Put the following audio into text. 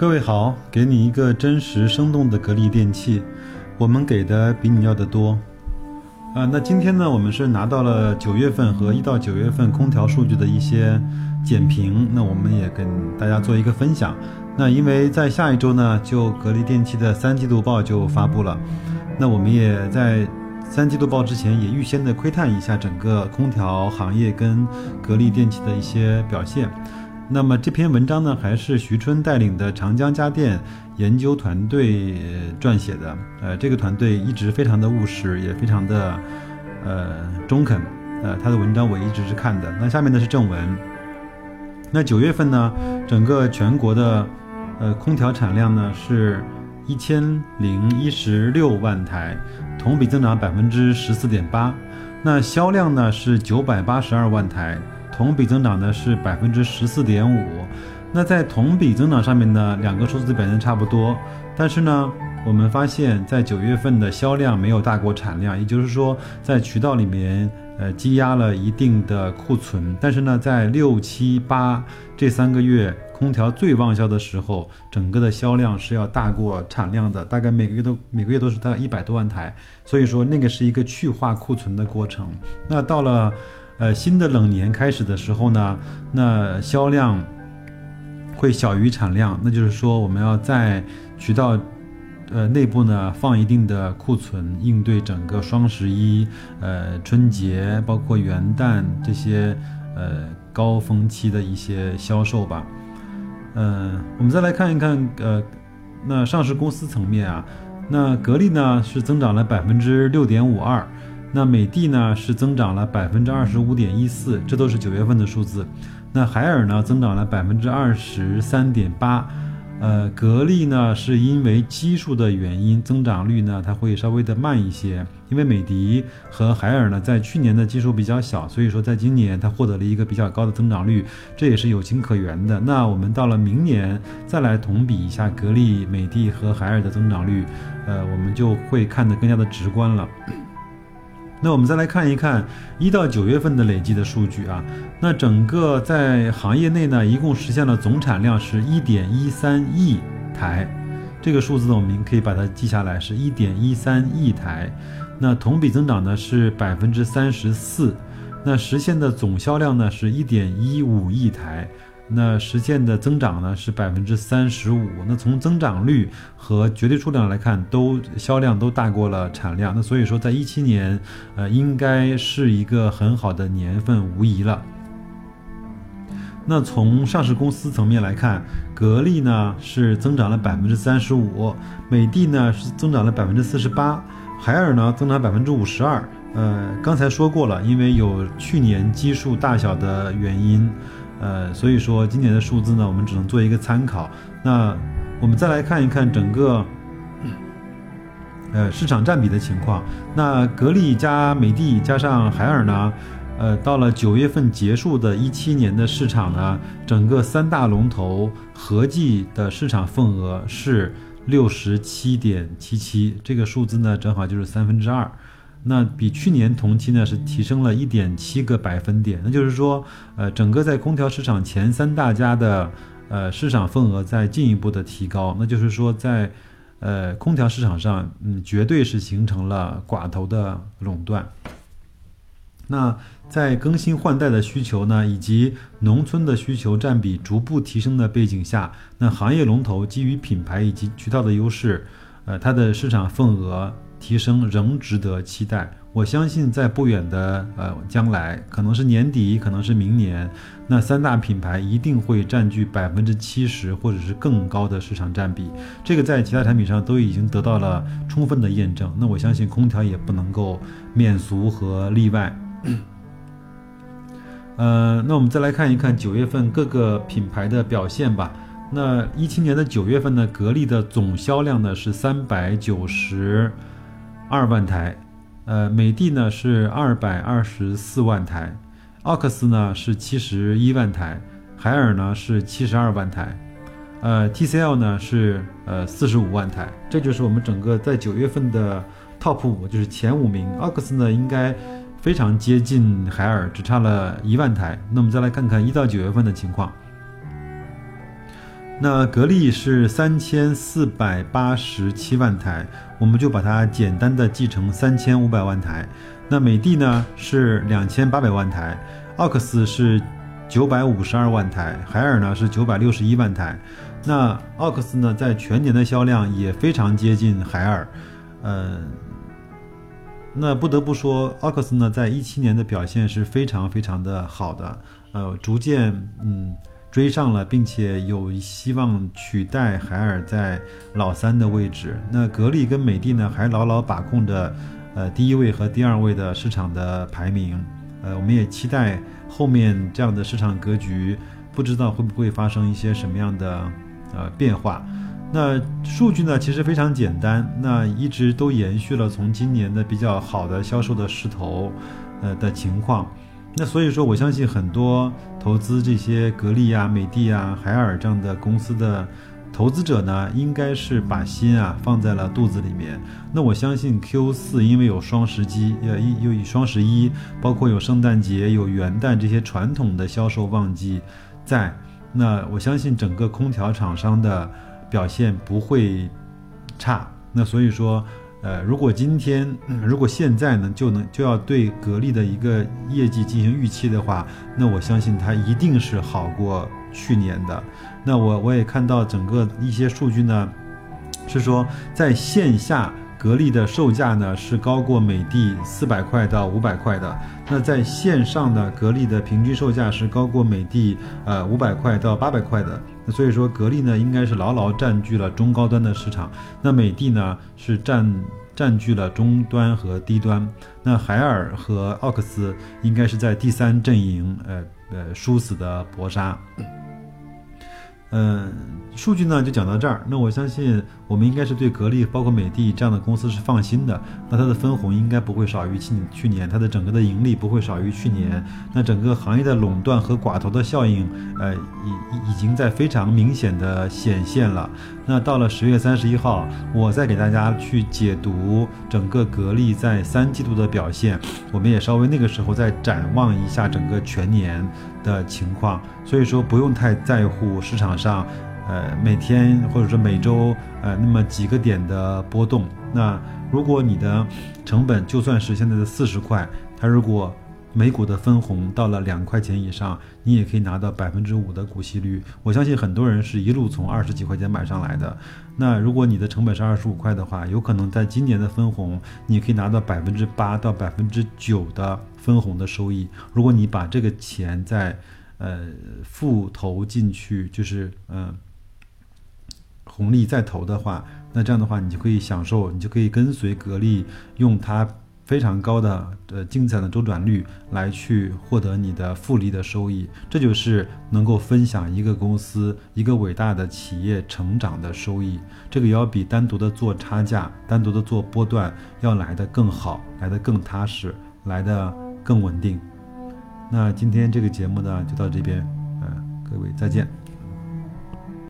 各位好，给你一个真实生动的格力电器，我们给的比你要的多。啊，那今天呢，我们是拿到了九月份和一到九月份空调数据的一些简评，那我们也跟大家做一个分享。那因为在下一周呢，就格力电器的三季度报就发布了，那我们也在三季度报之前也预先的窥探一下整个空调行业跟格力电器的一些表现。那么这篇文章呢，还是徐春带领的长江家电研究团队撰写的。呃，这个团队一直非常的务实，也非常的呃中肯。呃，他的文章我一直是看的。那下面呢是正文。那九月份呢，整个全国的呃空调产量呢是一千零一十六万台，同比增长百分之十四点八。那销量呢是九百八十二万台。同比增长呢是百分之十四点五，那在同比增长上面呢，两个数字表现差不多，但是呢，我们发现，在九月份的销量没有大过产量，也就是说，在渠道里面，呃，积压了一定的库存，但是呢，在六七八这三个月空调最旺销的时候，整个的销量是要大过产量的，大概每个月都每个月都是大概一百多万台，所以说那个是一个去化库存的过程，那到了。呃，新的冷年开始的时候呢，那销量会小于产量，那就是说我们要在渠道呃内部呢放一定的库存，应对整个双十一、呃春节，包括元旦这些呃高峰期的一些销售吧。嗯，我们再来看一看呃，那上市公司层面啊，那格力呢是增长了百分之六点五二。那美的呢是增长了百分之二十五点一四，这都是九月份的数字。那海尔呢增长了百分之二十三点八，呃，格力呢是因为基数的原因，增长率呢它会稍微的慢一些。因为美的和海尔呢在去年的基数比较小，所以说在今年它获得了一个比较高的增长率，这也是有情可原的。那我们到了明年再来同比一下格力、美的和海尔的增长率，呃，我们就会看得更加的直观了。那我们再来看一看一到九月份的累计的数据啊，那整个在行业内呢，一共实现了总产量是一点一三亿台，这个数字呢，我们可以把它记下来，是一点一三亿台。那同比增长呢是百分之三十四，那实现的总销量呢是一点一五亿台。那实现的增长呢是百分之三十五，那从增长率和绝对数量来看，都销量都大过了产量，那所以说在一七年，呃，应该是一个很好的年份，无疑了。那从上市公司层面来看，格力呢是增长了百分之三十五，美的呢是增长了百分之四十八，海尔呢增长百分之五十二。呃，刚才说过了，因为有去年基数大小的原因。呃，所以说今年的数字呢，我们只能做一个参考。那我们再来看一看整个，呃，市场占比的情况。那格力加美的加上海尔呢，呃，到了九月份结束的一七年的市场呢，整个三大龙头合计的市场份额是六十七点七七，这个数字呢，正好就是三分之二。那比去年同期呢是提升了一点七个百分点，那就是说，呃，整个在空调市场前三大家的，呃，市场份额在进一步的提高，那就是说，在，呃，空调市场上，嗯，绝对是形成了寡头的垄断。那在更新换代的需求呢，以及农村的需求占比逐步提升的背景下，那行业龙头基于品牌以及渠道的优势，呃，它的市场份额。提升仍值得期待，我相信在不远的呃将来，可能是年底，可能是明年，那三大品牌一定会占据百分之七十或者是更高的市场占比，这个在其他产品上都已经得到了充分的验证。那我相信空调也不能够免俗和例外。呃，那我们再来看一看九月份各个品牌的表现吧。那一七年的九月份呢，格力的总销量呢是三百九十。二万台，呃，美的呢是二百二十四万台，奥克斯呢是七十一万台，海尔呢是七十二万台，呃，TCL 呢是呃四十五万台，这就是我们整个在九月份的 TOP 五，就是前五名。奥克斯呢应该非常接近海尔，只差了一万台。那我们再来看看一到九月份的情况。那格力是三千四百八十七万台，我们就把它简单的记成三千五百万台。那美的呢是两千八百万台，奥克斯是九百五十二万台，海尔呢是九百六十一万台。那奥克斯呢在全年的销量也非常接近海尔，嗯，那不得不说，奥克斯呢在一七年的表现是非常非常的好的，呃，逐渐嗯。追上了，并且有希望取代海尔在老三的位置。那格力跟美的呢，还牢牢把控着，呃，第一位和第二位的市场的排名。呃，我们也期待后面这样的市场格局，不知道会不会发生一些什么样的呃变化。那数据呢，其实非常简单，那一直都延续了从今年的比较好的销售的势头，呃的情况。那所以说，我相信很多投资这些格力啊、美的啊、海尔这样的公司的投资者呢，应该是把心啊放在了肚子里面。那我相信 Q 四因为有双十一，呃，又有双十一，包括有圣诞节、有元旦这些传统的销售旺季在，那我相信整个空调厂商的表现不会差。那所以说。呃，如果今天，如果现在呢，就能就要对格力的一个业绩进行预期的话，那我相信它一定是好过去年的。那我我也看到整个一些数据呢，是说在线下。格力的售价呢是高过美的四百块到五百块的，那在线上呢，格力的平均售价是高过美的呃五百块到八百块的，那所以说格力呢应该是牢牢占据了中高端的市场，那美的呢是占占据了中端和低端，那海尔和奥克斯应该是在第三阵营，呃呃殊死的搏杀。嗯，数据呢就讲到这儿。那我相信我们应该是对格力、包括美的这样的公司是放心的。那它的分红应该不会少于去去年，它的整个的盈利不会少于去年。那整个行业的垄断和寡头的效应，呃，已已经在非常明显的显现了。那到了十月三十一号，我再给大家去解读整个格力在三季度的表现。我们也稍微那个时候再展望一下整个全年。的情况，所以说不用太在乎市场上，呃，每天或者说每周，呃，那么几个点的波动。那如果你的成本就算是现在的四十块，它如果每股的分红到了两块钱以上，你也可以拿到百分之五的股息率。我相信很多人是一路从二十几块钱买上来的。那如果你的成本是二十五块的话，有可能在今年的分红，你可以拿到百分之八到百分之九的分红的收益。如果你把这个钱再呃复投进去，就是嗯红利再投的话，那这样的话你就可以享受，你就可以跟随格力用它。非常高的呃精彩的周转率来去获得你的复利的收益，这就是能够分享一个公司一个伟大的企业成长的收益。这个要比单独的做差价、单独的做波段要来的更好，来的更踏实，来的更稳定。那今天这个节目呢就到这边，嗯，各位再见。